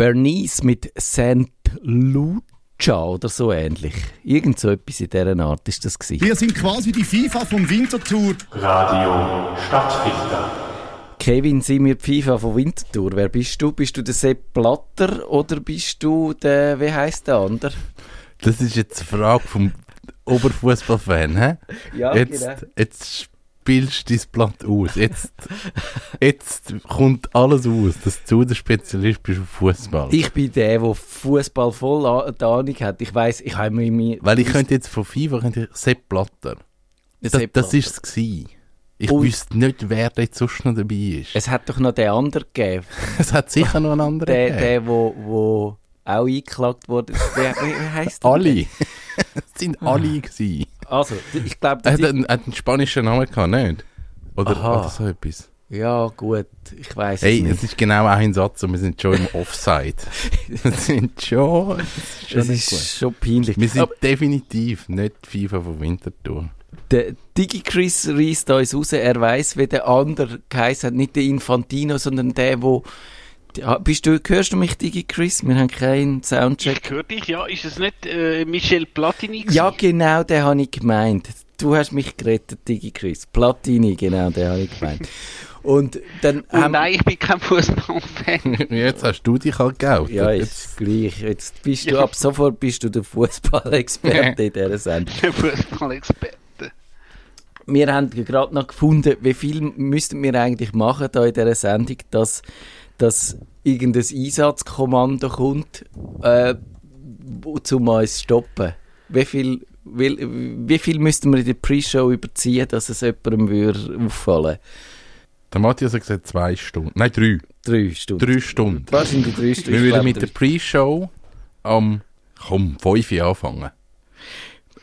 Bernice mit St. Lucia oder so ähnlich. Irgend so etwas in dieser Art ist das gewesen. Wir sind quasi die FIFA vom Winterthur. Radio Stadtfilter. Kevin, sind wir die FIFA von Winterthur. Wer bist du? Bist du der Sepp Blatter oder bist du der, wie heisst der andere? Das ist jetzt eine Frage vom Oberfußballfan, hä? Ja, jetzt, genau. jetzt spielst dein Blatt aus. Jetzt, jetzt kommt alles aus, dass du der Spezialist bist auf Fußball. Ich bin der, der Fußball voll Ahnung hat. Ich weiß, ich habe mir Weil ich könnte jetzt von FIFA könnte ich Sepp Blatter. Das, Sepp das ist es gewesen. Ich Und- wüsste nicht, wer da jetzt sonst noch dabei ist. Es hat doch noch den anderen gegeben. Es hat sicher noch einen anderen Der, gegeben. der wo, wo auch eingeklagt wurde. Wie wie heisst der? Alle. es sind alle gewesen. Also, ich glaube, Er das hat einen, hat einen spanischen Namen gehabt, nicht? Oder, Aha. oder so etwas. Ja, gut, ich weiß Hey, es es nicht. ist genau ein Satz und wir sind schon im Offside. wir sind schon... Es ist schon Es nicht ist schon peinlich. Wir sind Aber definitiv nicht FIFA von Winterthur. der Digi-Chris reisst uns raus. Er weiss, wie der andere geheißen hat. Nicht der Infantino, sondern der, wo... Ja, Bist du, hörst du mich, Digi-Chris? Wir haben keinen Soundcheck. Ich höre dich, ja. Ist es nicht äh, Michel Platini? gewesen? Ja, genau, den habe ich gemeint. Du hast mich gerettet, Digi Chris. Platini, genau, den habe ich gemeint. Und dann Oh haben nein, ich bin kein Fußballfan. Jetzt hast du dich halt geoutet. ja, Jetzt- jetzt gleich. Jetzt bist du Ja. ab sofort bist du der Fußballexperte in dieser Sendung. Fußballexperte. Wir haben gerade noch gefunden, wie viel müssten wir eigentlich machen da in dieser Sendung, dass, dass irgendein Einsatzkommando kommt, äh, um uns zu stoppen. Wie viel, wie, wie viel müssten wir in der Pre-Show überziehen, dass es jemandem würde auffallen Der Matthias hat gesagt zwei Stunden. Nein, drei. Drei Stunden. Drei Stunden. Wahrscheinlich drei Stunden. Wir würden mit der Pre-Show am komm, 5 Uhr anfangen.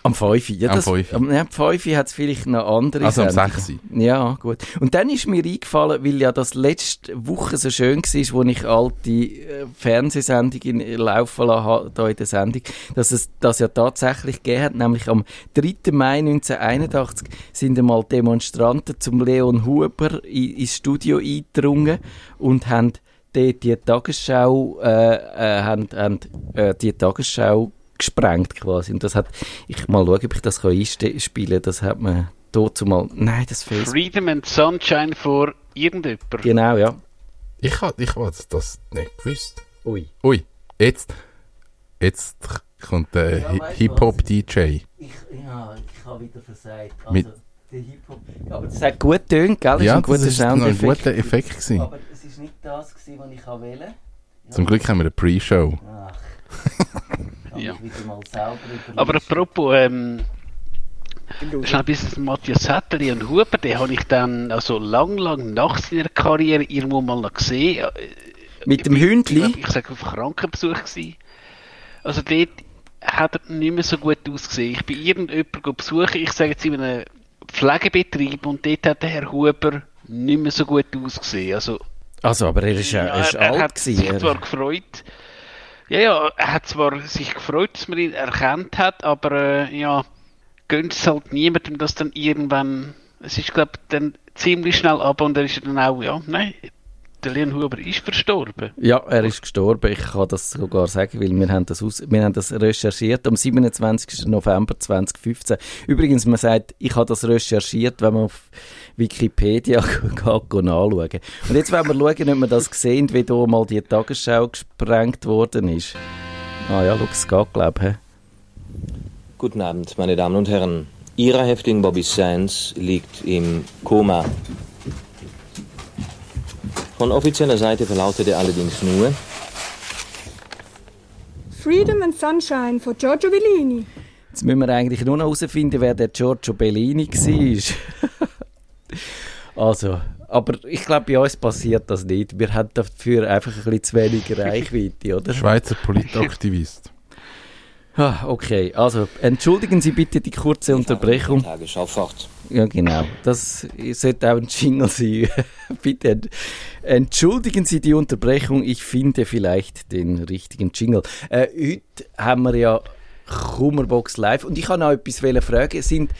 Am 5. Ja, Am das, Fünfi. am, ja, am 5 hat es vielleicht noch andere Also am Sendungen. 6. Ja, gut. Und dann ist mir eingefallen, weil ja das letzte Woche so schön war, wo ich alte äh, Fernsehsendungen laufen lassen da in der Sendung, dass es das ja tatsächlich gegeben hat, nämlich am 3. Mai 1981 sind einmal Demonstranten zum Leon Huber ins Studio eingedrungen und haben dort die Tagesschau, äh, äh, haben, haben, äh, die Tagesschau gesprengt quasi. Und das hat, ich mal schauen, ob ich das kann einspielen kann, das hat man dort mal, nein, das Facebook. Freedom and Sunshine vor irgendjemand. Genau, ja. Ich habe ich das nicht gewusst. Ui. Ui, jetzt, jetzt kommt der Ja, Hip-Hop-DJ. Ich, ja, ich habe wieder versagt. Also, Mit- der Hip-Hop. Aber das hat gut getönt, gell? Ja, ist ein guter das ist ein guter Effekt gewesen. Aber es ist nicht das, gewesen, was ich wollte. Ja. Zum Glück haben wir eine Pre-Show. Ach. Ja. ich wieder mal selber überlegen. Aber apropos, ähm, schnell bis zum Matthias Setteli und Huber, den habe ich dann also lang, lang nach seiner Karriere irgendwo mal noch gesehen. Mit dem Ich, Hündli? glaub, ich sage auf Krankenbesuch gewesen. Also dort hat er nicht mehr so gut ausgesehen. Ich bin irgendjemanden besuchen, ich sage jetzt in einem Pflegebetrieb und dort hat der Herr Huber nicht mehr so gut ausgesehen. Also Also, aber er ist, ja, er ist er, er alt hat gewesen. sich zwar gefreut, ja, ja, er hat zwar sich gefreut, dass man ihn erkannt hat, aber äh, ja, gönnt es halt niemandem, dass dann irgendwann, es ist glaube dann ziemlich schnell ab und er ist dann auch, ja, nein, der Leon Huber ist verstorben. Ja, er ist gestorben. Ich kann das sogar sagen, weil wir haben das, aus, wir haben das recherchiert am 27. November 2015. Übrigens, man sagt, ich habe das recherchiert, wenn man auf Wikipedia geht, nachschauen. Und jetzt wollen wir schauen, ob wir das sehen, wie da mal die Tagesschau gesprengt worden ist. Ah ja, schau, es geht, glaube ich. Guten Abend, meine Damen und Herren. Ihrer Häftling Bobby Sands liegt im Koma. Von offizieller Seite verlautet er allerdings nur, Freedom and Sunshine von Giorgio Bellini. Jetzt müssen wir eigentlich nur noch herausfinden, wer der Giorgio Bellini war. also, aber ich glaube, bei uns passiert das nicht. Wir haben dafür einfach ein bisschen zu wenig Reichweite, oder? Schweizer Politaktivist. Ah, okay, also entschuldigen Sie bitte die kurze Unterbrechung. Tagesschau fort. Ja, genau. Das sollte auch ein Jingle sein. bitte ent- entschuldigen Sie die Unterbrechung. Ich finde vielleicht den richtigen Jingle. Äh, heute haben wir ja Kummerbox Live. Und ich kann noch etwas fragen. Sind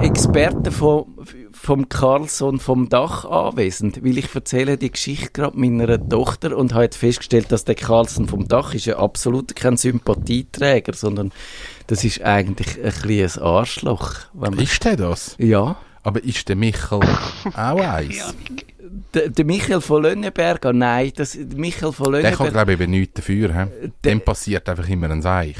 Experten vom, vom Carlson vom Dach anwesend? Weil ich erzähle die Geschichte gerade meiner Tochter und habe festgestellt, dass der Carlson vom Dach ist ja absolut kein Sympathieträger, sondern das ist eigentlich ein kleines Arschloch. Ist der das? ja. Aber ist der Michael auch eins? Der, der Michael von Lönneberger, nein, das, der Michael von Der kann, glaube ich, eben nichts dafür. He? Dem passiert einfach immer ein Seich.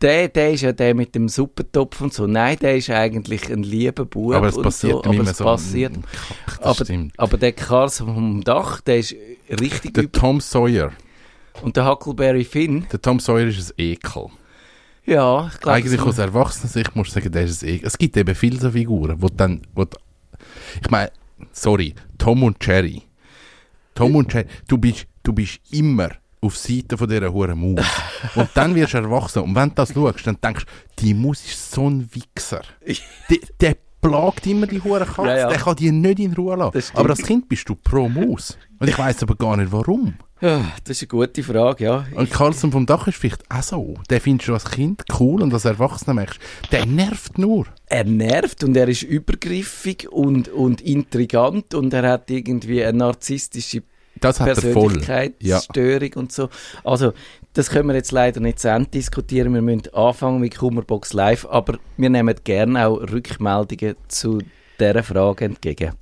der, der ist ja der mit dem Suppentopf und so. Nein, der ist eigentlich ein lieber Bub Aber es passiert so. Aber es so. passiert. Das Aber, stimmt. aber der Carlson vom Dach, der ist richtig Der. Tom Sawyer. Und der Huckleberry Finn, Der Tom Sawyer ist ein Ekel. Ja, ich glaube... Eigentlich aus Erwachsenensicht muss ich sagen, der ist ein Ekel. Es gibt eben viele so Figuren, wo dann... Wo ich meine, sorry, Tom und Jerry. Tom und Jerry, du bist, du bist immer auf Seite von dieser hohen Maus. und dann wirst du erwachsen. Und wenn du das schaust, dann denkst du, die Maus ist so ein Wichser. Die, der plagt immer die hure Katze. Ja, ja. Der kann die nicht in Ruhe lassen. Das aber als Kind bist du pro Maus. Und ich weiß aber gar nicht, warum. Ja, das ist eine gute Frage, ja. Und Carlson vom Dach ist vielleicht auch so. Den findest du als Kind cool und als Erwachsener merkst der nervt nur. Er nervt und er ist übergriffig und, und intrigant und er hat irgendwie eine narzisstische Das hat er voll. Ja. Persönlichkeitsstörung und so. Also, das können wir jetzt leider nicht zu Ende diskutieren. Wir müssen anfangen mit Kummerbox Live, aber wir nehmen gerne auch Rückmeldungen zu dieser Frage entgegen.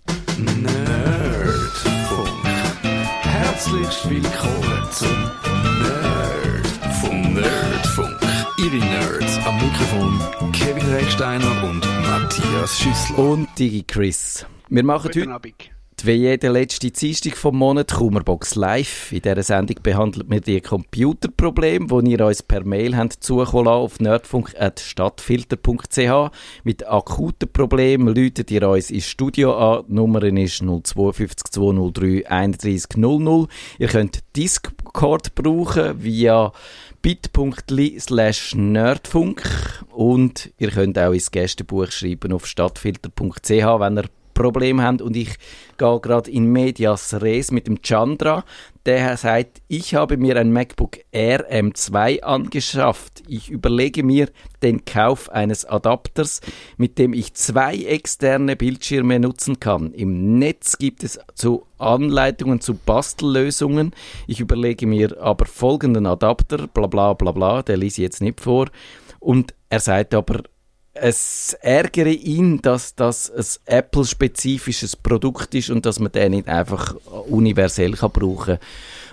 Herzlich willkommen zum Nerdfunk. Nerdfunk. Ihre Nerds am Mikrofon Kevin Recksteiner und Matthias Schüssler. Und Digi Chris. Wir machen heute. Wie jede letzte Dienstag vom Monat Kummerbox Live. In dieser Sendung behandelt wir die Computerprobleme, die ihr uns per Mail habt zukommen auf nerdfunk.stadtfilter.ch. Mit akuten Problemen läutet ihr uns ins Studio an. Die Nummer ist 052 203 31 00. Ihr könnt Discord brauchen via bit.ly slash nerdfunk und ihr könnt auch ins Gästebuch schreiben auf stadtfilter.ch, wenn ihr Problem habt und ich gehe gerade in Medias Res mit dem Chandra. Der sagt, ich habe mir ein MacBook Air M2 angeschafft. Ich überlege mir den Kauf eines Adapters, mit dem ich zwei externe Bildschirme nutzen kann. Im Netz gibt es zu Anleitungen zu Bastellösungen. Ich überlege mir aber folgenden Adapter, bla bla bla bla, der lese ich jetzt nicht vor. Und er sagt aber, es ärgere ihn, dass das ein Apple-spezifisches Produkt ist und dass man den nicht einfach universell kann brauchen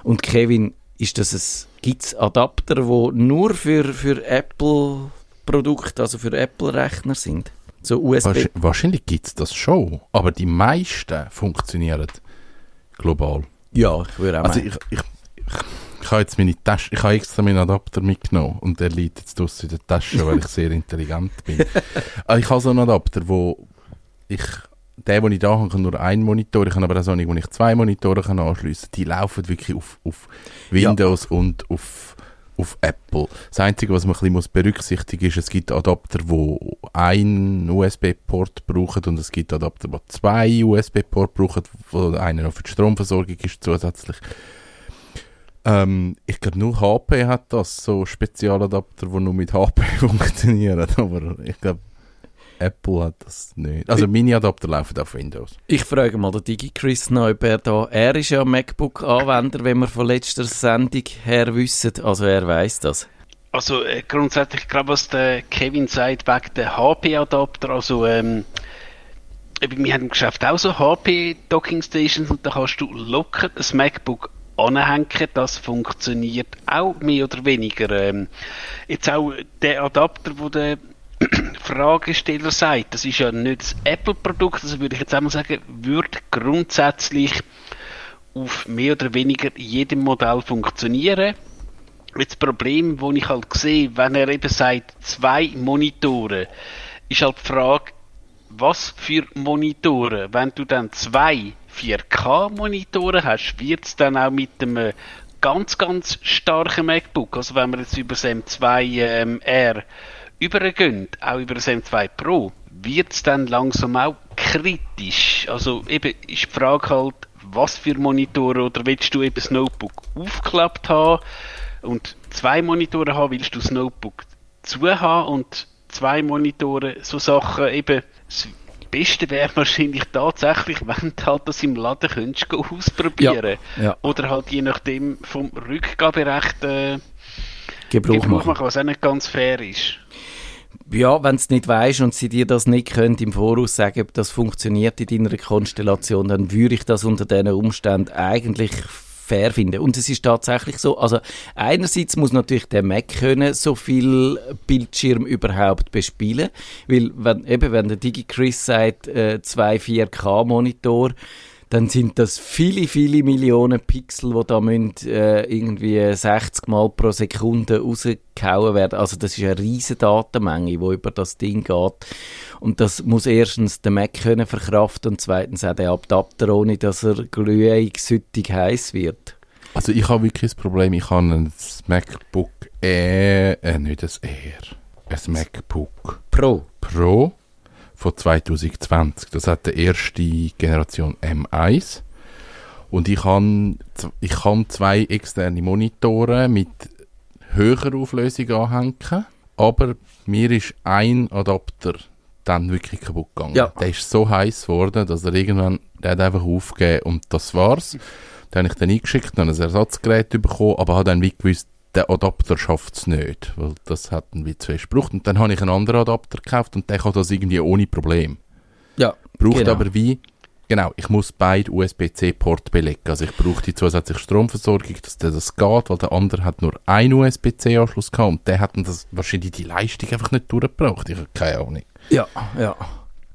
Und Kevin, ist das ein, gibt's Adapter, die nur für, für Apple-Produkte, also für Apple-Rechner sind? So USB. Wahrsch- wahrscheinlich gibt es das schon, aber die meisten funktionieren global. Ja, ich würde auch Also meinen. ich, ich, ich, ich habe jetzt meine Tasche, ich habe extra meinen Adapter mitgenommen und der liegt jetzt draussen in der Tasche, weil ich sehr intelligent bin. Aber ich habe so einen Adapter, wo ich, der, den ich da habe, kann nur einen Monitor, ich habe aber auch so einen, wo ich zwei Monitore kann anschliessen kann. Die laufen wirklich auf, auf Windows und auf, auf Apple. Das Einzige, was man ein bisschen berücksichtigen muss, ist, es gibt Adapter, wo einen USB-Port brauchen und es gibt Adapter, die zwei USB-Port brauchen, wo einer noch für die Stromversorgung ist zusätzlich. Ähm, ich glaube, nur HP hat das, so Spezialadapter, die nur mit HP funktionieren. Aber ich glaube, Apple hat das nicht. Also meine Adapter laufen auf Windows. Ich frage mal den DigiChris noch, ob er da, er ist ja MacBook-Anwender, wenn wir von letzter Sendung her wissen, also er weiß das. Also äh, grundsätzlich, gerade was der Kevin sagt, wegen der HP-Adapter, also ähm, wir haben im Geschäft auch so HP-Docking-Stations und da kannst du locker ein MacBook anhängen, das funktioniert auch mehr oder weniger. Ähm, jetzt auch der Adapter, wo der Fragesteller sagt, das ist ja nicht das Apple-Produkt, also würde ich jetzt einmal sagen, würde grundsätzlich auf mehr oder weniger jedem Modell funktionieren. Das Problem, das ich halt sehe, wenn er eben sagt, zwei Monitore, ist halt die Frage, was für Monitore? Wenn du dann zwei 4K-Monitore hast, wird es dann auch mit einem ganz, ganz starken MacBook, also wenn wir jetzt über das M2 ähm, R übergehen, auch über das M2 Pro, wird es dann langsam auch kritisch. Also eben ist die Frage halt, was für Monitore oder willst du eben das Notebook aufgeklappt haben und zwei Monitore haben, willst du das Notebook dazu haben und zwei Monitore, so Sachen eben. Das Beste wäre wahrscheinlich tatsächlich, wenn du halt das im Laden könntest go ausprobieren. Ja, ja. Oder halt je nachdem vom Rückgaberecht äh, Gebrauch, Gebrauch machen. machen, was auch nicht ganz fair ist. Ja, wenn du es nicht weißt und sie dir das nicht können, im Voraus sagen, ob das funktioniert in deiner Konstellation, dann würde ich das unter diesen Umständen eigentlich fair finden. Und es ist tatsächlich so, also einerseits muss natürlich der Mac können so viel Bildschirm überhaupt bespielen, weil wenn, eben, wenn der DigiChris sagt, äh, zwei 4K-Monitor, dann sind das viele, viele Millionen Pixel, die da müssen, äh, irgendwie 60 Mal pro Sekunde rausgehauen werden. Also das ist eine riesige Datenmenge, die über das Ding geht. Und das muss erstens der Mac können verkraften und zweitens auch der Adapter, ohne dass er glühig, süttig heiß wird. Also ich habe wirklich das Problem, ich habe ein MacBook Air, äh, nicht ein Air, ein MacBook Pro. Pro von 2020. Das hat die erste Generation M1. Und ich habe ich kann zwei externe Monitore mit höherer Auflösung anhängen, aber mir ist ein Adapter dann wirklich kaputt gegangen. Ja. Der ist so heiß geworden, dass er irgendwann, der hat einfach aufgegeben und das war's. Dann habe ich den eingeschickt, dann ein Ersatzgerät bekommen, aber habe dann wie gewusst, der Adapter schafft es nicht, weil das hat ein wie zu fest gebraucht. Und dann habe ich einen anderen Adapter gekauft und der kann das irgendwie ohne Problem. Ja, Braucht genau. aber wie, genau, ich muss beide USB-C-Port belegen. Also ich brauche die zusätzliche Stromversorgung, dass der das geht, weil der andere hat nur einen USB-C-Anschluss gehabt und der hat dann das, wahrscheinlich die Leistung einfach nicht durchgebracht. Ich habe keine Ahnung. Ja, ja.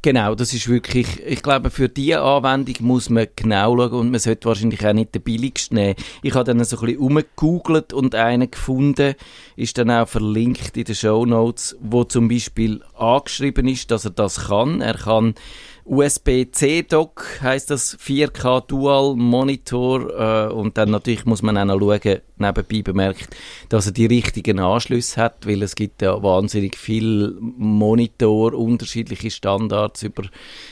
Genau, das ist wirklich, ich glaube, für diese Anwendung muss man genau schauen und man sollte wahrscheinlich auch nicht den billigsten nehmen. Ich habe dann so ein bisschen rumgegoogelt und einen gefunden, ist dann auch verlinkt in den Show Notes, wo zum Beispiel angeschrieben ist, dass er das kann. Er kann USB-C-Dock, heißt das 4K Dual Monitor äh, und dann natürlich muss man auch noch schauen, nebenbei bemerkt, dass er die richtigen Anschlüsse hat, weil es gibt ja wahnsinnig viel Monitor, unterschiedliche Standards über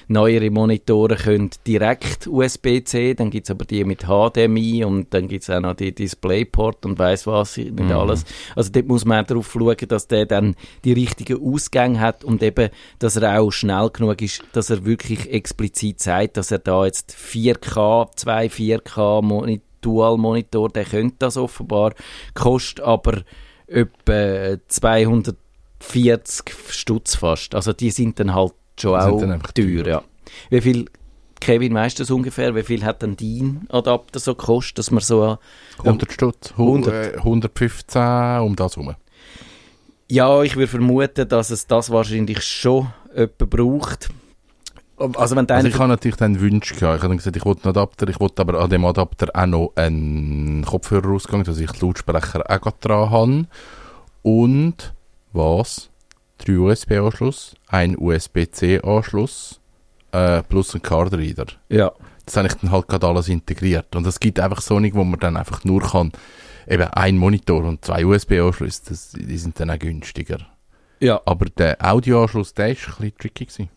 neuere Monitore können direkt USB-C, dann gibt es aber die mit HDMI und dann gibt es auch noch die DisplayPort und weiß was, nicht Mhm. alles. Also dort muss man auch darauf schauen, dass der dann die richtigen Ausgänge hat und eben, dass er auch schnell genug ist, dass er wirklich explizit sagt, dass er da jetzt 4K, zwei 4K Monitor Dual-Monitor, der könnte das offenbar, kostet aber etwa 240 Stutz fast. Also die sind dann halt schon auch teuer, ja. Wie viel, Kevin, weißt du das ungefähr, wie viel hat denn dein Adapter so gekostet, dass man so... 100 Stutz, 100. 100. Äh, 115, um das herum. Ja, ich würde vermuten, dass es das wahrscheinlich schon jemand braucht. Also wenn Also ich habe natürlich dann Wünsche gehabt. Ich habe dann gesagt, ich wollte einen Adapter, ich wollte aber an dem Adapter auch noch einen Kopfhörerausgang, dass ich Lautsprecher auch dran habe. Und was? Drei USB-Anschluss, ein USB-C-Anschluss äh, plus ein Card-Reader. ja. Das habe ich dann halt gerade alles integriert. Und es gibt einfach so nicht, wo man dann einfach nur kann, eben ein Monitor und zwei USB-Anschlüsse, die sind dann auch günstiger. Ja. Aber der Audioanschluss, der ist ein bisschen tricky gewesen.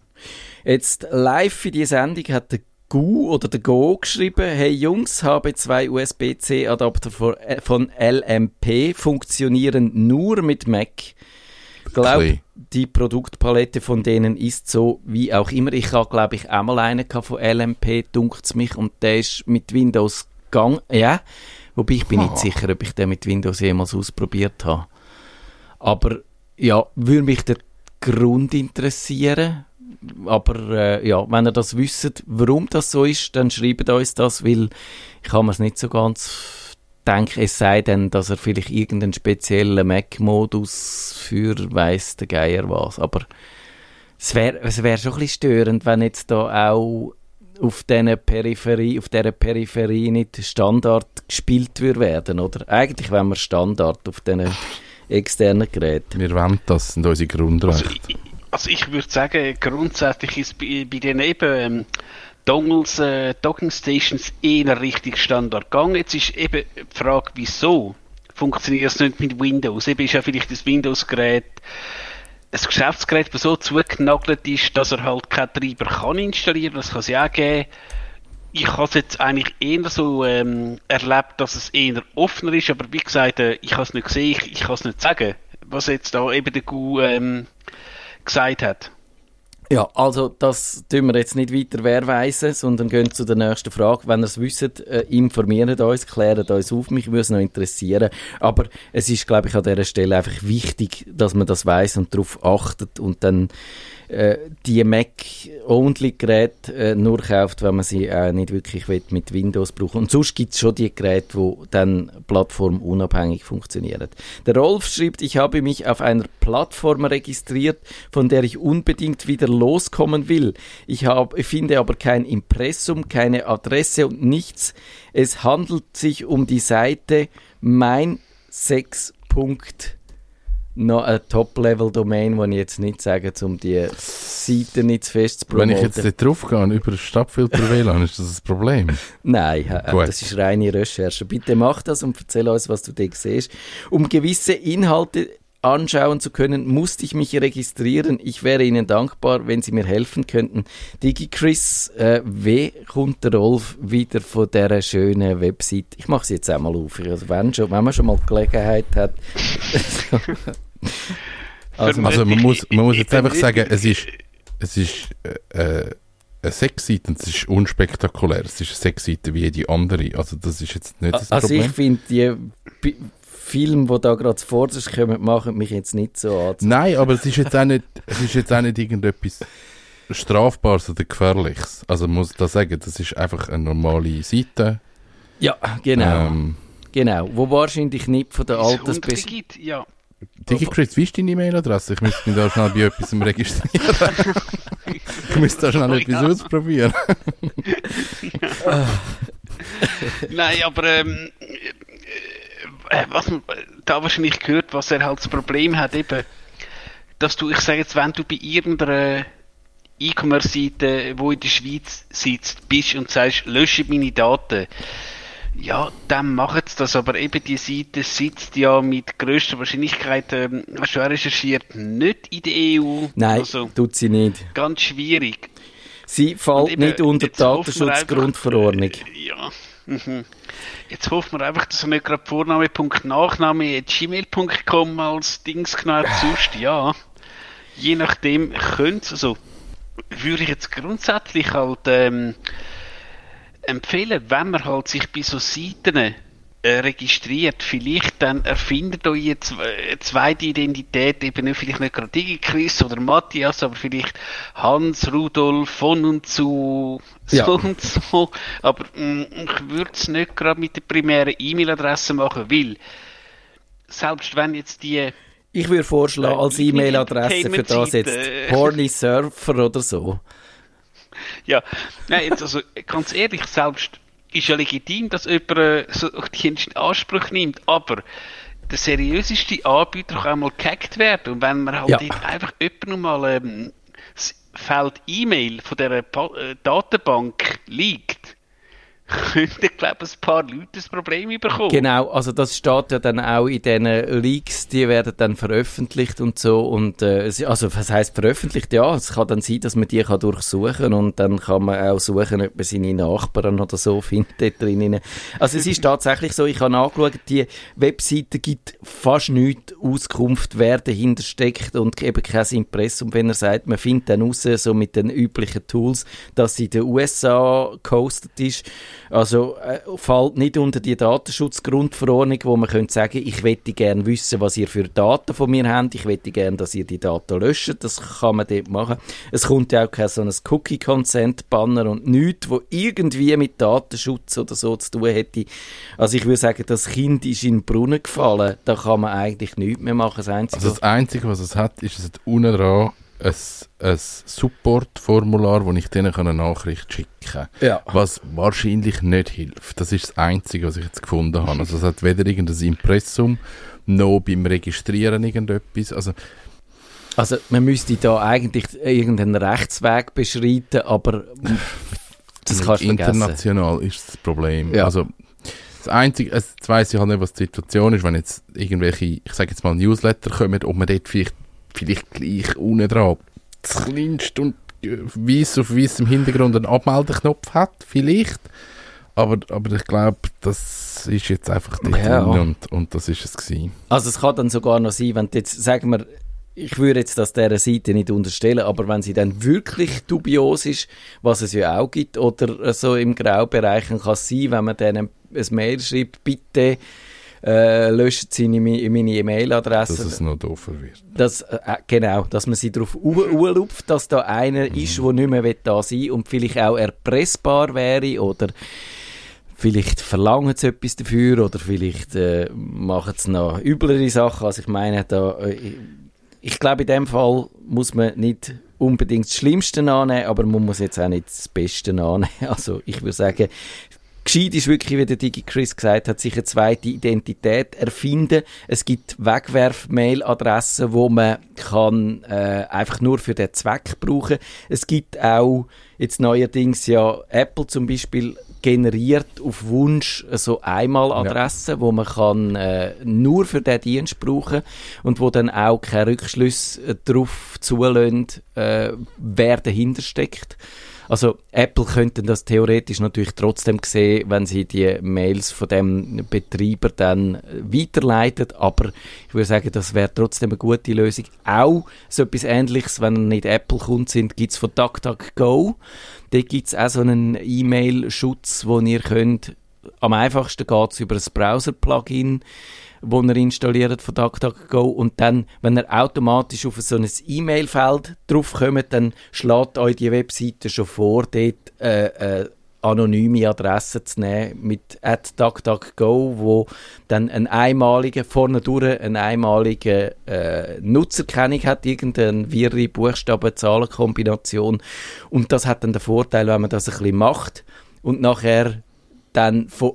Jetzt live für die Sendung hat der Gu oder der Go geschrieben, hey Jungs, habe zwei USB-C-Adapter von, äh, LMP, funktionieren nur mit Mac. Glaub, die Produktpalette von denen ist so wie auch immer. Ich habe, glaube ich, einmal einen gehabt von LMP, dunkt's mich, und der ist mit Windows gegangen. Ja, wobei ich bin nicht sicher, ob ich den mit Windows jemals ausprobiert habe. Aber ja, würde mich der Grund interessieren. Aber äh, ja, wenn ihr das wisst, warum das so ist, dann schreibt uns das, weil ich kann mir es nicht so ganz denken, es sei denn, dass er vielleicht irgendeinen speziellen Mac-Modus für weiss der Geier was. Aber es wäre es wär schon ein bisschen störend, wenn jetzt da auch auf dieser Peripherie, auf dieser Peripherie nicht Standard gespielt würde werden, oder? Eigentlich wenn wir Standard auf diesen externen Geräten. Wir wollen das, das sind unsere Grundrechte. Also also ich würde sagen, grundsätzlich ist bei, bei den eben ähm, Dongles, äh, Docking Stations eher richtig Standard gegangen. Jetzt ist eben die Frage, wieso funktioniert es nicht mit Windows? Eben ist ja vielleicht das Windows-Gerät ein Geschäftsgerät, das so zugenagelt ist, dass er halt keinen Treiber kann installieren. Das kann es ja auch geben. Ich habe es jetzt eigentlich eher so ähm, erlebt, dass es eher offener ist, aber wie gesagt, äh, ich habe es nicht gesehen, ich, ich kann es nicht sagen. was jetzt da eben der Gu ähm, gesagt hat. Ja, also das tun wir jetzt nicht weiter wehrweisen, sondern gehen zu der nächsten Frage. Wenn ihr es wisst, äh, informiert uns, klärt uns auf. Mich würde es noch interessieren. Aber es ist, glaube ich, an dieser Stelle einfach wichtig, dass man das weiß und darauf achtet und dann äh, die Mac-Only-Geräte äh, nur kauft, wenn man sie auch nicht wirklich will, mit Windows brauchen. Und sonst gibt es schon die Geräte, die dann plattformunabhängig funktionieren. Der Rolf schreibt, ich habe mich auf einer Plattform registriert, von der ich unbedingt wieder loskommen will. Ich, hab, ich finde aber kein Impressum, keine Adresse und nichts. Es handelt sich um die Seite mein 6 noch eine Top-Level-Domain, die ich jetzt nicht sage, um die Seite nicht zu fest zu Wenn promoten. ich jetzt dort drauf gehe, über das Stadtfilter WLAN, ist das ein Problem? Nein, äh, Gut. das ist reine Recherche. Bitte mach das und erzähl uns, was du da siehst. Um gewisse Inhalte anschauen zu können, musste ich mich registrieren. Ich wäre Ihnen dankbar, wenn Sie mir helfen könnten. DigiChris, äh, wie kommt der Rolf wieder von dieser schönen Website? Ich mache sie jetzt einmal auf. Also wenn, schon, wenn man schon mal Gelegenheit hat. also, Also man muss, man muss Ich jetzt einfach sagen, es ist, es ist äh, äh, eine Sexseite und es ist unspektakulär. Es ist eine Sexseite wie jede andere. Also das ist jetzt nicht das also ich Problem. finde, die Filme, die da gerade zuvorderst kommen, machen mich jetzt nicht so an. Nein, aber es ist jetzt auch nicht, es ist jetzt auch nicht irgendetwas Strafbares oder Gefährliches. Also man muss da sagen, das ist einfach eine normale Seite. Ja, genau. Ähm, Genau, wo wahrscheinlich nicht von der Wie's Altersbes... Hunderte gibt, ja. DigiChris, wie ist deine E-Mail-Adresse? Ich müsste mich da schnell bei etwas registrieren. ich müsste da schnell etwas ausprobieren. Nein, aber ähm, äh, was man da wahrscheinlich gehört, was er halt das Problem hat, eben, dass du, ich sage jetzt, wenn du bei irgendeiner E-Commerce-Seite, wo in der Schweiz sitzt, bist und sagst, lösche meine Daten, ja, dann machen sie das, aber eben die Seite sitzt ja mit größter Wahrscheinlichkeit, ähm, hast du auch recherchiert, nicht in der EU. Nein, Also, tut sie nicht. ganz schwierig. Sie fällt eben, nicht unter Datenschutzgrundverordnung. äh, Ja. Mhm. Jetzt hoffen wir einfach, dass er nicht gerade Vorname.Punkt Nachname gmail.com als Dings hat. Sonst, ja. Je nachdem könnte also würde ich jetzt grundsätzlich halt ähm, empfehlen, wenn man halt sich bei so Seiten registriert, vielleicht dann erfindet euch eine zwe- eine zweite Identität, eben nicht, vielleicht nicht gerade DigiChris oder Matthias, aber vielleicht Hans, Rudolf, von und zu, so Ja. und so. Aber mh, ich würde es nicht gerade mit der primären E-Mail-Adresse machen, weil selbst wenn jetzt die Ich würde vorschlagen, als Äh, E-Mail-Adresse für das jetzt. Horny Surfer oder so. Ja, nein, jetzt also ganz ehrlich, selbst ist ja legitim, dass jemand äh, so Dienst in Anspruch nimmt, aber der seriöseste Anbieter kann auch mal gehackt werden und wenn man halt Ja. einfach jemand mal ähm, das Feld E-Mail von dieser pa äh, Datenbank liegt, könnten, glaube ich, ein paar Leute das Problem bekommen. Genau, also das steht ja dann auch in diesen Leaks, die werden dann veröffentlicht und so und äh, also was heißt veröffentlicht? Ja, es kann dann sein, dass man die kann durchsuchen und dann kann man auch suchen, ob man seine Nachbarn oder so findet dort drinnen. Also es ist tatsächlich so, ich habe nachgeschaut, die Webseite gibt fast nichts Auskunft, wer dahinter steckt und eben kein Impressum, wenn er sagt, man findet dann raus, so mit den üblichen Tools, dass sie in den USA gehostet ist. Also äh, fällt nicht unter die Datenschutzgrundverordnung, wo man könnte sagen, ich möchte gerne wissen, was ihr für Daten von mir habt, ich möchte gerne, dass ihr die Daten löscht, das kann man dort machen. Es kommt ja auch kein so ein Cookie-Consent-Banner und nichts, wo irgendwie mit Datenschutz oder so zu tun hätte. Also ich würde sagen, das Kind ist in den Brunnen gefallen, da kann man eigentlich nichts mehr machen. Das Einzige, Also das Einzige, was es hat, ist, es hat unten dran ein, ein Support-Formular, wo ich denen eine Nachricht schicken kann. Ja. Was wahrscheinlich nicht hilft. Das ist das Einzige, was ich jetzt gefunden habe. Also es hat weder irgendein Impressum, noch beim Registrieren irgendetwas. Also Also man müsste da eigentlich irgendeinen Rechtsweg beschreiten, aber das kannst du vergessen. international ist das Problem. Ja. Also das Einzige, es- jetzt weiss ich halt nicht, was die Situation ist, wenn jetzt irgendwelche, ich sage jetzt mal Newsletter kommen, ob man dort vielleicht, vielleicht gleich unten dran das kleinste und weiss auf weissem Hintergrund einen Abmeldeknopf hat, vielleicht. Aber, aber ich glaube, das ist jetzt einfach dort Ja. drin und, und das ist es gewesen. Also es kann dann sogar noch sein, wenn jetzt, sagen wir, ich würde jetzt das dieser Seite nicht unterstellen, aber wenn sie dann wirklich dubios ist, was es ja auch gibt, oder so im Graubereich kann es sein, wenn man denen ein Mail schreibt, bitte äh, löschen Sie meine, meine Dass E-Mail-Adresse. es noch doofer wird. Das, äh, genau, dass man sie darauf urlupft, dass da einer ist, der nicht mehr da sein will und vielleicht auch erpressbar wäre oder vielleicht verlangen sie etwas dafür oder vielleicht äh, machen sie noch üblere Sachen. Also ich meine, da, äh, ich, ich glaube, in dem Fall muss man nicht unbedingt das Schlimmste annehmen, aber man muss jetzt auch nicht das Beste annehmen. Also ich würde sagen, Gescheit ist wirklich, wie der Digi Chris gesagt hat, sich eine zweite Identität erfinden. Es gibt Wegwerf-Mail-Adressen, wo man kann äh, einfach nur für den Zweck brauchen. Es gibt auch jetzt neuerdings ja Apple zum Beispiel generiert auf Wunsch so Einmaladressen, wo man kann äh, nur für den Dienst brauchen und wo dann auch keine Rückschlüsse äh, darauf zulassen, äh, wer dahinter steckt. Also Apple könnte das theoretisch natürlich trotzdem sehen, wenn sie die Mails von dem Betreiber dann weiterleitet, aber ich würde sagen, das wäre trotzdem eine gute Lösung. Auch so etwas Ähnliches, wenn nicht Apple-Kunden sind, gibt es von DuckDuckGo. Dort gibt es auch so einen E-Mail-Schutz, wo ihr könnt, am einfachsten geht es über ein Browser-Plugin, wo ihr installiert von DuckDuckGo. Und dann, wenn ihr automatisch auf so ein E-Mail-Feld draufkommt, dann schlägt euch die Webseite schon vor, dort äh, äh, anonyme Adressen zu nehmen mit DuckDuckGo, wo dann ein einmaliger, vorne durch eine einmalige äh, Nutzerkennung hat, irgendeine wirre Buchstaben-Zahlen-Kombination und das hat dann den Vorteil, wenn man das ein bisschen macht und nachher dann von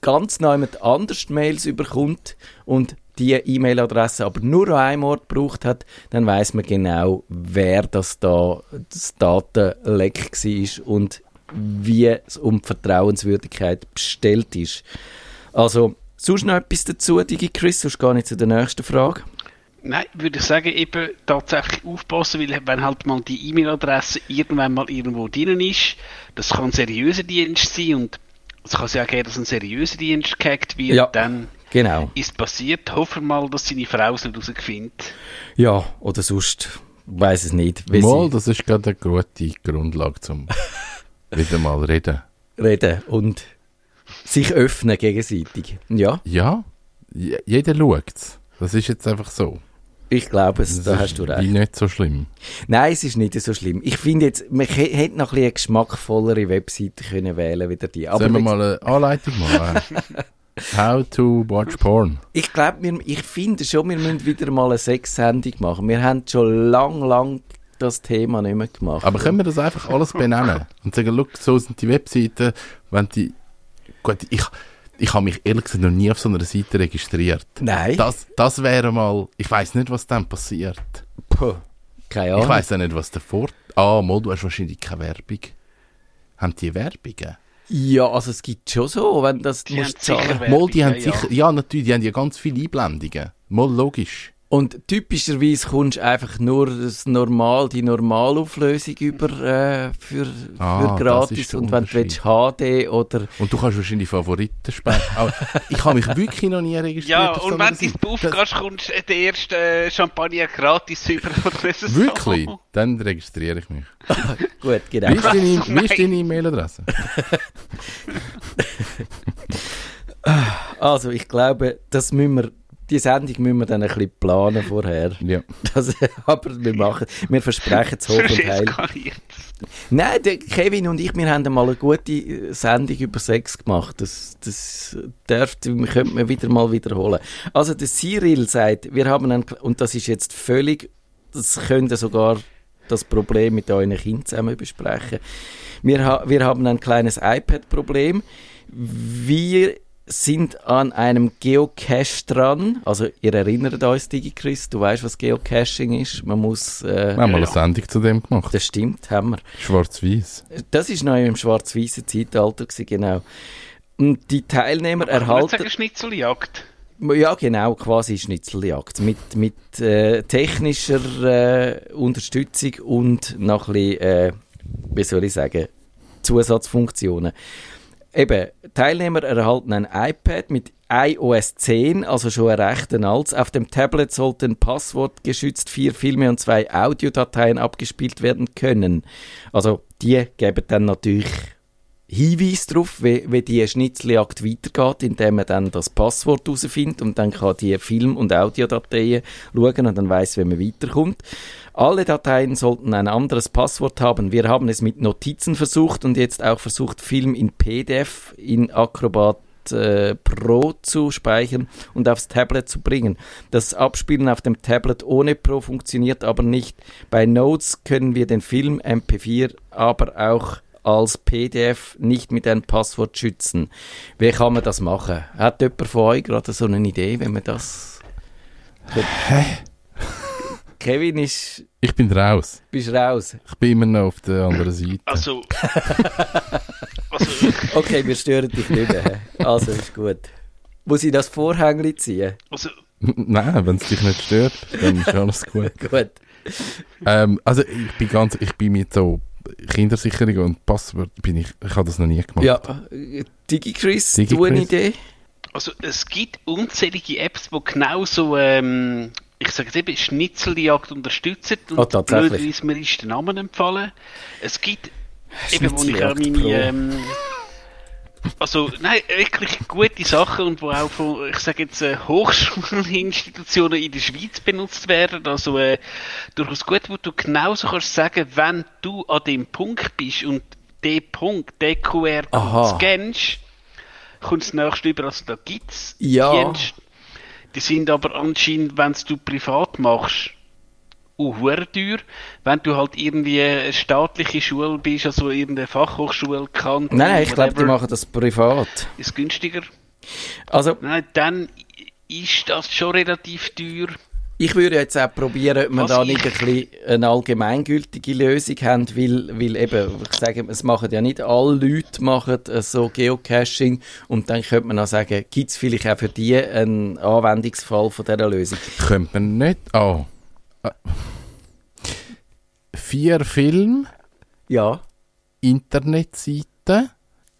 ganz neu mit anders Mails überkommt und die E-Mail-Adresse aber nur an einem Ort gebraucht hat, dann weiß man genau, wer das da das Datenleck war und wie es um die Vertrauenswürdigkeit bestellt ist. Also, sonst noch etwas dazu, Digi Chris, sonst gar nicht zu der nächsten Frage. Nein, würde ich sagen, eben tatsächlich aufpassen, weil wenn halt mal die E-Mail-Adresse irgendwann mal irgendwo drin ist, das kann ein seriöser Dienst sein und es kann ja auch geben, dass ein seriöser Dienst gehackt wird, Ja. dann Genau. ist passiert. Hoffen wir mal, dass seine Frau es nicht herausfindet. Ja, oder sonst, weiß es nicht. Mal, das ist gerade eine gute Grundlage zum wieder mal reden. reden und sich öffnen gegenseitig. Ja, Ja, jeder schaut Das ist jetzt einfach so. Ich glaube, es, Das da ist hast du recht. nicht so schlimm. Nein, es ist nicht so schlimm. Ich finde jetzt, man hätte noch ein bisschen eine geschmackvollere Webseite können wählen wieder die. Aber Sollen wir mal eine Anleitung machen? How to watch porn. ich glaube, ich finde schon, wir müssen wieder mal eine Sexsendung machen. Wir haben schon lang, lang das Thema nicht mehr gemacht. Aber können wir das einfach alles benennen? Und sagen, look, so sind die Webseiten, wenn die... Gut, ich, ich habe mich ehrlich gesagt noch nie auf so einer Seite registriert. Nein. Das, das wäre mal... Ich weiß nicht, was dann passiert. Puh, keine Ahnung. Ich weiß auch nicht, was davor... Ah, mal, du hast wahrscheinlich keine Werbung. Haben die Werbungen? Ja, also es gibt schon so, wenn das Die musst haben sicher zahlen. Mal, die haben ja, ja. sicher... Ja, natürlich, die haben ja ganz viele Einblendungen. Mal, logisch. Und typischerweise kommst du einfach nur das normal, die Normalauflösung über äh, für, Ah, für gratis. Und wenn du willst, HD oder Und du kannst wahrscheinlich Favoriten speichern. Aber ich habe mich wirklich noch nie registriert. Ja, so und wenn du ins Das- gehst, kommst du den ersten äh, Champagner gratis über. oder so. Wirklich? Dann registriere ich mich. gut, genau. Wie ist deine, wie ist deine E-Mail-Adresse? Also ich glaube, das müssen wir, die Sendung müssen wir dann ein bisschen planen vorher. Ja. Das, aber wir machen, wir versprechen es hoch und heil. Nein, der Kevin und ich, wir haben einmal eine gute äh, Sendung über Sex gemacht. Das, das dürfte, wir könnten wir wieder mal wiederholen. Also der Cyril sagt, wir haben ein, und das ist jetzt völlig, das könnte sogar das Problem mit euren Kindern zusammen besprechen. Wir, ha, wir haben ein kleines iPad-Problem. Wir sind an einem Geocache dran. Also ihr erinnert euch, DigiChris, du weißt, was Geocaching ist. Man muss... Äh, Wir haben mal eine Sendung zu dem gemacht. das stimmt, haben wir. Schwarz-Weiß. Das ist noch im schwarz-weißen Zeitalter gewesen, genau. Und die Teilnehmer Ich würde erhalten, sagen Schnitzeljagd. ja genau, quasi Schnitzeljagd mit mit äh, technischer äh, Unterstützung und noch ein bisschen, äh, wie soll ich sagen, Zusatzfunktionen. Eben, Teilnehmer erhalten ein iPad mit iOS 10, also schon ein recht altes. Auf dem Tablet sollten passwortgeschützt vier Filme und zwei Audiodateien abgespielt werden können. Also die geben dann natürlich Hinweis darauf, wie, wie die Schnitzeljagd weitergeht, indem man dann das Passwort herausfindet und dann kann die Film- und Audiodateien schauen und dann weiß, wie man weiterkommt. Alle Dateien sollten ein anderes Passwort haben. Wir haben es mit Notizen versucht und jetzt auch versucht, Film in PDF in Acrobat äh, Pro zu speichern und aufs Tablet zu bringen. Das Abspielen auf dem Tablet ohne Pro funktioniert aber nicht. Bei Notes können wir den Film MP4 aber auch als PDF nicht mit einem Passwort schützen. Wie kann man das machen? Hat jemand von euch gerade so eine Idee, wenn man das... Hä? Kevin ist... Ich bin raus. Bist raus? Ich bin immer noch auf der anderen Seite. Also, also Okay, wir stören dich nicht mehr. Also, ist gut. Muss ich das Vorhängli ziehen? also Nein, wenn es dich nicht stört, dann ist alles gut. Gut. Ähm, also ich bin ganz, ich bin mit so Kindersicherung und Passwort bin ich, ich habe das noch nie gemacht. Ja, äh, DigiChris, Digi du eine? Idee? Also es gibt unzählige Apps, die genau so, ähm, ich sage jetzt eben, Schnitzeljagd unterstützen und Oh, blöderweise mir ist der Name empfallen. Es gibt eben, wo ich auch meine, ähm, also nein, wirklich gute Sachen und wo auch von, ich sage jetzt, äh, Hochschulinstitutionen in der Schweiz benutzt werden, also äh, durchaus gut, wo du genauso kannst sagen, wenn du an dem Punkt bist und den Punkt, den QR scannst, kommt das nächste über, also da gibt es Ja. Die sind aber anscheinend, wenn du privat machst, auch hure teuer. Wenn du halt irgendwie eine staatliche Schule bist, also irgendeine Fachhochschule kann, Nein, nein, ich glaube, die machen das privat. ist günstiger. Also, Nein, dann ist das schon relativ teuer. Ich würde jetzt auch probieren, ob wir Was da ich- nicht ein bisschen eine allgemeingültige Lösung haben, weil, weil eben, ich sage, es machen ja nicht alle Leute machen äh, so Geocaching und dann könnte man auch sagen, gibt es vielleicht auch für die einen Anwendungsfall von dieser Lösung? Könnte man nicht. Oh. Äh, Vier Filme, Ja. Internetseiten,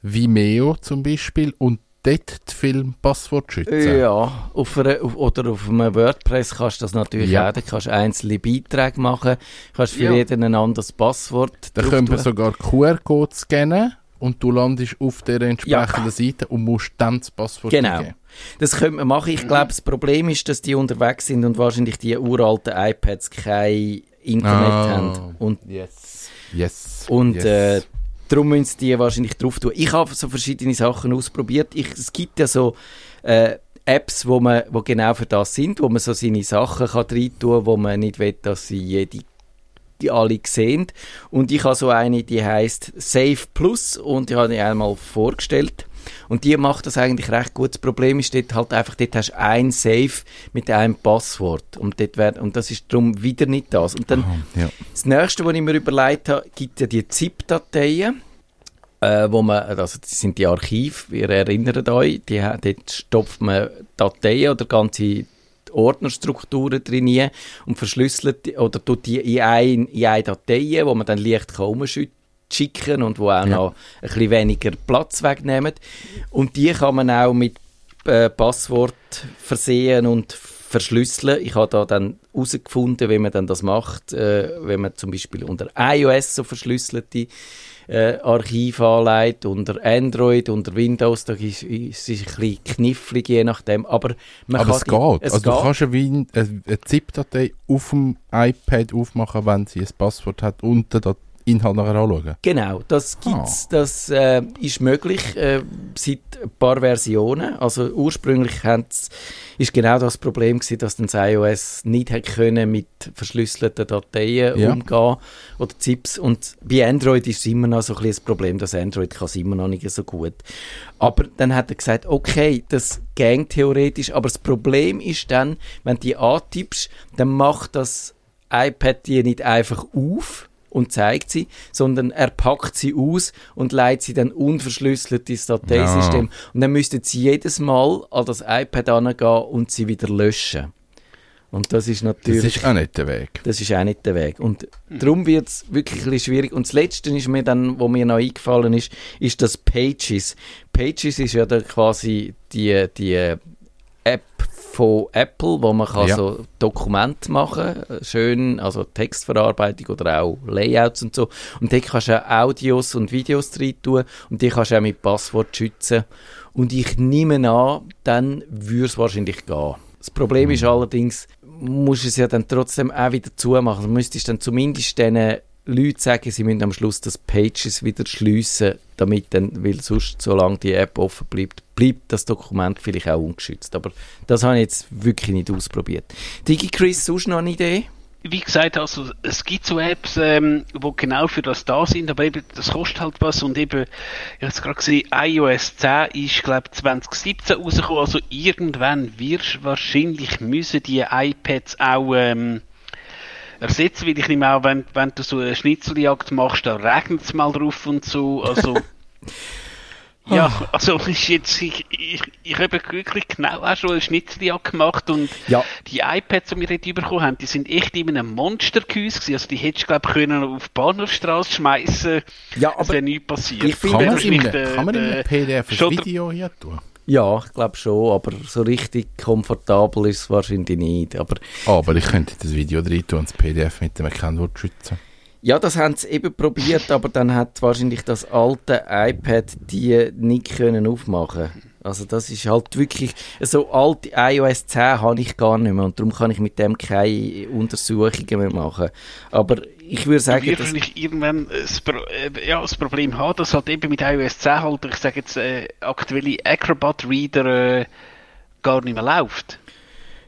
Vimeo zum Beispiel und dort die Filmpasswort schützen. Ja, auf einer, auf, oder auf einem WordPress kannst du das natürlich Ja. auch. Da kannst du einzelne Beiträge machen, kannst für Ja. jeden ein anderes Passwort Da können wir sogar QR-Code scannen und du landest auf der entsprechenden Seite und musst dann das Passwort Genau. eingeben. Das könnte man machen. Ich glaube, das Problem ist, dass die unterwegs sind und wahrscheinlich die uralten iPads kein Internet Ah. haben. Und, Yes. Yes. und yes. äh, darum müssen sie die wahrscheinlich drauf tun. Ich habe so verschiedene Sachen ausprobiert. Ich, es gibt ja so äh, Apps, wo, man, wo genau für das sind, wo man so seine Sachen kann rein tun wo man nicht will, dass sie jede die alle sehen. Und ich habe so eine, die heißt Save Plus und die habe ich einmal vorgestellt. Und die macht das eigentlich recht gut. Das Problem ist dort halt einfach, dort hast du ein Save mit einem Passwort. Und, dort wär, und das ist darum wieder nicht das. Und dann ja. das nächste, was ich mir überlegt habe, gibt ja die ZIP-Dateien. Äh, wo man, also das sind die Archive, ihr erinnert euch, die, dort stopft man Dateien oder ganze Ordnerstrukturen drin und verschlüsselt die- oder tut die in eine, in eine Datei, wo man dann leicht kann umschicken und wo auch Ja. noch ein bisschen weniger Platz wegnehmen. Und die kann man auch mit äh, Passwort versehen und verschlüsseln. Ich habe da dann herausgefunden, wie man dann das macht, äh, wenn man zum Beispiel unter iOS so verschlüsselte äh, Archiv anlegt, unter Android, unter Windows, da ist, ist es ein bisschen knifflig, je nachdem, aber man Aber kann es die- geht. Es also du geht. kannst eine, Win- eine, eine ZIP-Datei auf dem iPad aufmachen, wenn sie ein Passwort hat und Dat- Inhalt nachher anschauen. Genau, das Ah. gibt's, das äh, ist möglich äh, seit ein paar Versionen. Also ursprünglich ist genau das Problem gewesen, dass dann das iOS nicht hat können mit verschlüsselten Dateien Ja. umgehen oder ZIPs. Und bei Android ist es immer noch so ein bisschen das Problem, dass Android kann es immer noch nicht so gut. Aber dann hat er gesagt, okay, das ging theoretisch, aber das Problem ist dann, wenn du die antippst, dann macht das iPad die nicht einfach auf und zeigt sie, sondern er packt sie aus und leitet sie dann unverschlüsselt ins Dateisystem. Und dann müssten sie jedes Mal an das iPad angehen und sie wieder löschen. Und das ist Das natürlich... ist auch nicht der Weg. Das ist auch nicht der Weg. Und darum wird es wirklich ein schwierig. Und das Letzte ist mir dann, wo mir noch eingefallen ist, ist das Pages. Pages ist ja dann quasi die, die App von Apple, wo man kann Ja. so Dokumente machen kann, schön, also Textverarbeitung oder auch Layouts und so. Und dort kannst du auch Audios und Videos rein tun und die kannst du auch mit Passwort schützen. Und ich nehme an, dann würde es wahrscheinlich gehen. Das Problem ist allerdings, musst du es ja dann trotzdem auch wieder zumachen. Du müsstest dann zumindest diesen Leuten sagen, sie müssen am Schluss das Pages wieder schliessen, damit dann, weil sonst, solange die App offen bleibt, bleibt das Dokument vielleicht auch ungeschützt. Aber das habe ich jetzt wirklich nicht ausprobiert. DigiChris, sonst noch eine Idee? Wie gesagt, also es gibt so Apps, ähm, wo genau für das da sind, aber eben das kostet halt was und eben, ich habe es gerade gesehen, iOS 10 ist glaube 2017 rausgekommen, also irgendwann wirst du wahrscheinlich müssen die iPads auch ähm, ersetzen, weil ich nehme auch, wenn, wenn du so eine Schnitzeljagd machst, da regnet es mal drauf und so, also ja, also ist jetzt, ich, ich, ich habe wirklich genau auch schon eine Schnitzeljagd gemacht und Ja. die iPads, die wir dort bekommen haben, die sind echt in einem Monstergehäuse gewesen. Also die hättest du, glaube ich, können auf die Bahnhofstrasse schmeißen. Ja, aber wäre nichts passiert. ich finde, Kann man, in der- kann man in einem PDF ein Video hier tun? ja, ich glaube schon, aber so richtig komfortabel ist es wahrscheinlich nicht. Aber Aber ich könnte das Video rein tun und das PDF mit dem Kennwort schützen. Ja, das haben sie eben probiert, aber dann hat wahrscheinlich das alte iPad die nicht können aufmachen. Also das ist halt wirklich, so alte iOS 10 habe ich gar nicht mehr und darum kann ich mit dem keine Untersuchungen mehr machen. Aber ich würde sagen, wirst dass, wahrscheinlich irgendwann das, Pro äh, ja, das Problem haben, dass halt eben mit iOS 10 halt, ich sage jetzt, äh, aktuelle Acrobat Reader äh, gar nicht mehr läuft.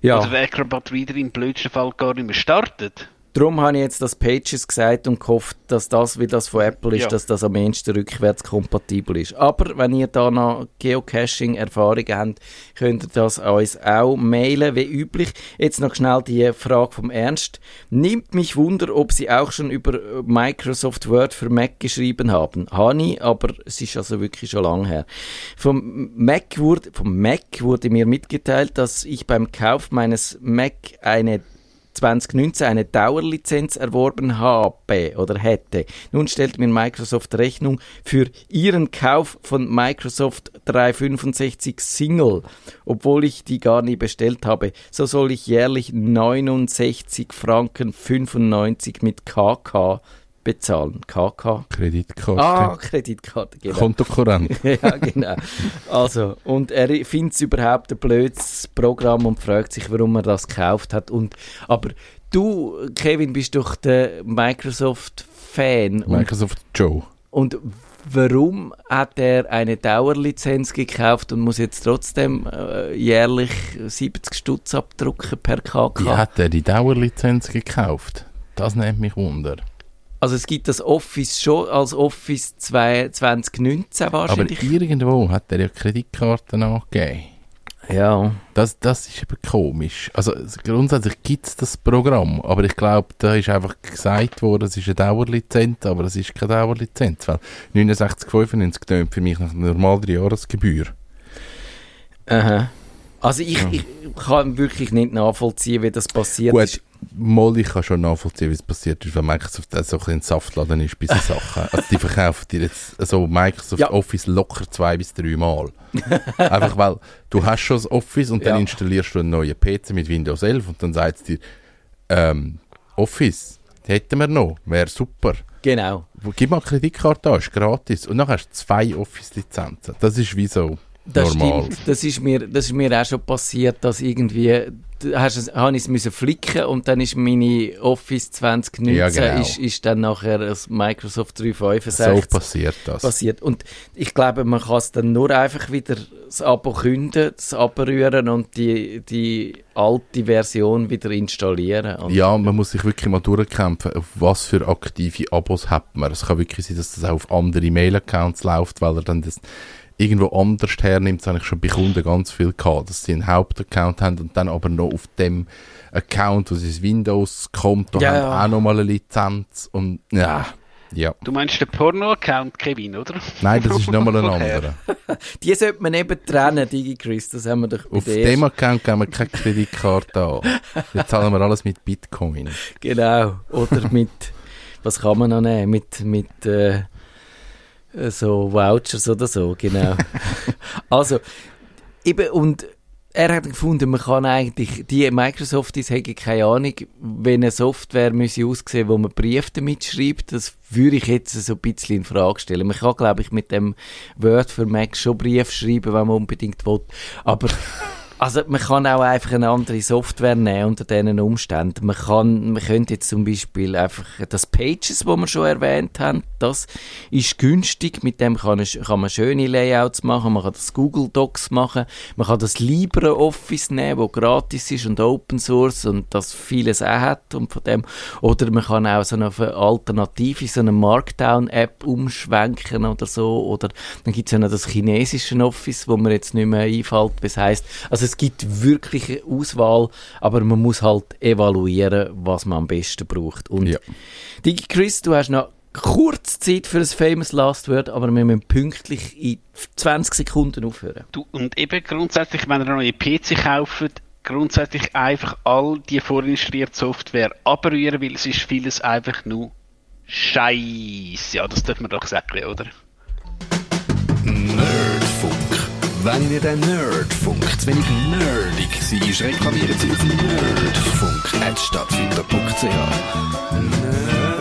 ja, Oder der Acrobat Reader im blödsten Fall gar nicht mehr startet. Darum habe ich jetzt das Pages gesagt und gehofft, dass das, wie das von Apple ist, Ja. dass das am ehesten rückwärts kompatibel ist. Aber wenn ihr da noch Geocaching-Erfahrungen habt, könnt ihr das uns auch mailen, wie üblich. Jetzt noch schnell die Frage vom Ernst. Nimmt mich Wunder, ob Sie auch schon über äh, Microsoft Word für Mac geschrieben haben. Hani, aber es ist also wirklich schon lange her. Vom Mac wurde, vom Mac wurde mir mitgeteilt, dass ich beim Kauf meines Mac eine 2019 eine Dauerlizenz erworben habe oder hätte. Nun stellt mir Microsoft Rechnung für ihren Kauf von Microsoft 365 Single, obwohl ich die gar nie bestellt habe. So soll ich jährlich 69 Franken 95 mit KK bezahlen. KK? Kreditkarte. Ah, Kreditkarte, genau. Kontokorrent. ja, genau. Also, und er findet es überhaupt ein blödes Programm und fragt sich, warum er das gekauft hat. Und, aber du, Kevin, bist doch der Microsoft-Fan. Microsoft Joe. und warum hat er eine Dauerlizenz gekauft und muss jetzt trotzdem äh, jährlich 70 Stutz abdrucken per KK? Wie hat er die Dauerlizenz gekauft? Das nimmt mich wunder. Also es gibt das Office schon als Office 2 2019 Aber wahrscheinlich. irgendwo hat er ja Kreditkarten angegeben. ja. Das, das ist eben komisch. Also grundsätzlich gibt es das Programm, aber ich glaube, da ist einfach gesagt worden, es ist eine Dauerlizenz, aber es ist keine Dauerlizenz. Weil 69,95 tönt für mich nach einer normalen Jahresgebühr. Aha. Also ich, ich kann wirklich nicht nachvollziehen, wie das passiert Gut, ist. Mal ich kann schon nachvollziehen, wie es passiert ist, weil Microsoft so ein Saftladen ist bei so Sachen. Also die verkaufen dir jetzt so Microsoft Ja. Office locker zwei bis drei Mal. Einfach weil du hast schon das Office und dann Ja. installierst du einen neuen PC mit Windows 11 und dann sagt es dir, ähm, Office, hätten wir noch, wäre super. Genau. Gib mal eine Kreditkarte an, ist gratis. Und dann hast du zwei Office-Lizenzen. Das ist wie so Das normal. stimmt. Das ist, mir, das ist mir auch schon passiert, dass irgendwie, hast habe ich es müssen flicken und dann ist meine Office 2019 Ja, genau. ist, ist dann nachher das Microsoft So 365 passiert das. passiert. Und ich glaube, man kann es dann nur einfach wieder das Abo künden, das abrühren und die, die alte Version wieder installieren. Und Ja, man muss sich wirklich mal durchkämpfen, auf was für aktive Abos hat man. Es kann wirklich sein, dass das auch auf andere Mail-Accounts läuft, weil er dann das irgendwo anders hernimmt. Das habe ich schon bei Kunden ganz viel gehabt, dass sie einen Hauptaccount haben und dann aber noch auf dem Account, wo sie das Windows-Konto Ja, haben, ja. auch nochmal eine Lizenz und ja, Ja. Du meinst den Porno-Account, Kevin, oder? Nein, das ist nochmal ein anderer. Die sollte man eben trennen, DigiChris, das haben wir doch Auf dem ersten- Account geben wir keine Kreditkarte an. Jetzt zahlen wir alles mit Bitcoin. Genau. Oder mit, was kann man noch nehmen? Mit, mit äh, so Vouchers oder so, genau. also, eben, und er hat gefunden, man kann eigentlich, die Microsoft, die hätte keine Ahnung, wenn eine Software müsse aussehen, wo man Briefe damit schreibt, das würde ich jetzt so ein bisschen in Frage stellen. Man kann, glaube ich, mit dem Word für Mac schon Brief schreiben, wenn man unbedingt will. Aber also man kann auch einfach eine andere Software nehmen unter diesen Umständen. Man kann, man könnte jetzt zum Beispiel einfach das Pages, wo wir schon erwähnt haben, das ist günstig. Mit dem kann, kann man schöne Layouts machen. Man kann das Google Docs machen. Man kann das LibreOffice nehmen, wo gratis ist und Open Source und das vieles auch hat und von dem. Oder man kann auch so eine Alternative, so eine Markdown-App umschwenken oder so. Oder dann gibt es ja noch das chinesische Office, wo mir jetzt nicht mehr einfällt, was heisst. Also es gibt wirklich eine Auswahl, aber man muss halt evaluieren, was man am besten braucht. Und Ja. Digi Chris, du hast noch kurze Zeit für ein famous Last Word, aber wir müssen pünktlich in 20 Sekunden aufhören. Du, und eben grundsätzlich, wenn ihr einen neuen PC kauft, grundsätzlich einfach all die vorinstallierte Software abrühren, weil es ist vieles einfach nur Scheiße. Ja, das dürfen wir doch sagen, oder? Nerdfunk. Wenn ihr den Nerdfunk zu wenig nerdig seid, reklamiert sie auf nerdfunk.net stattfinder.ch.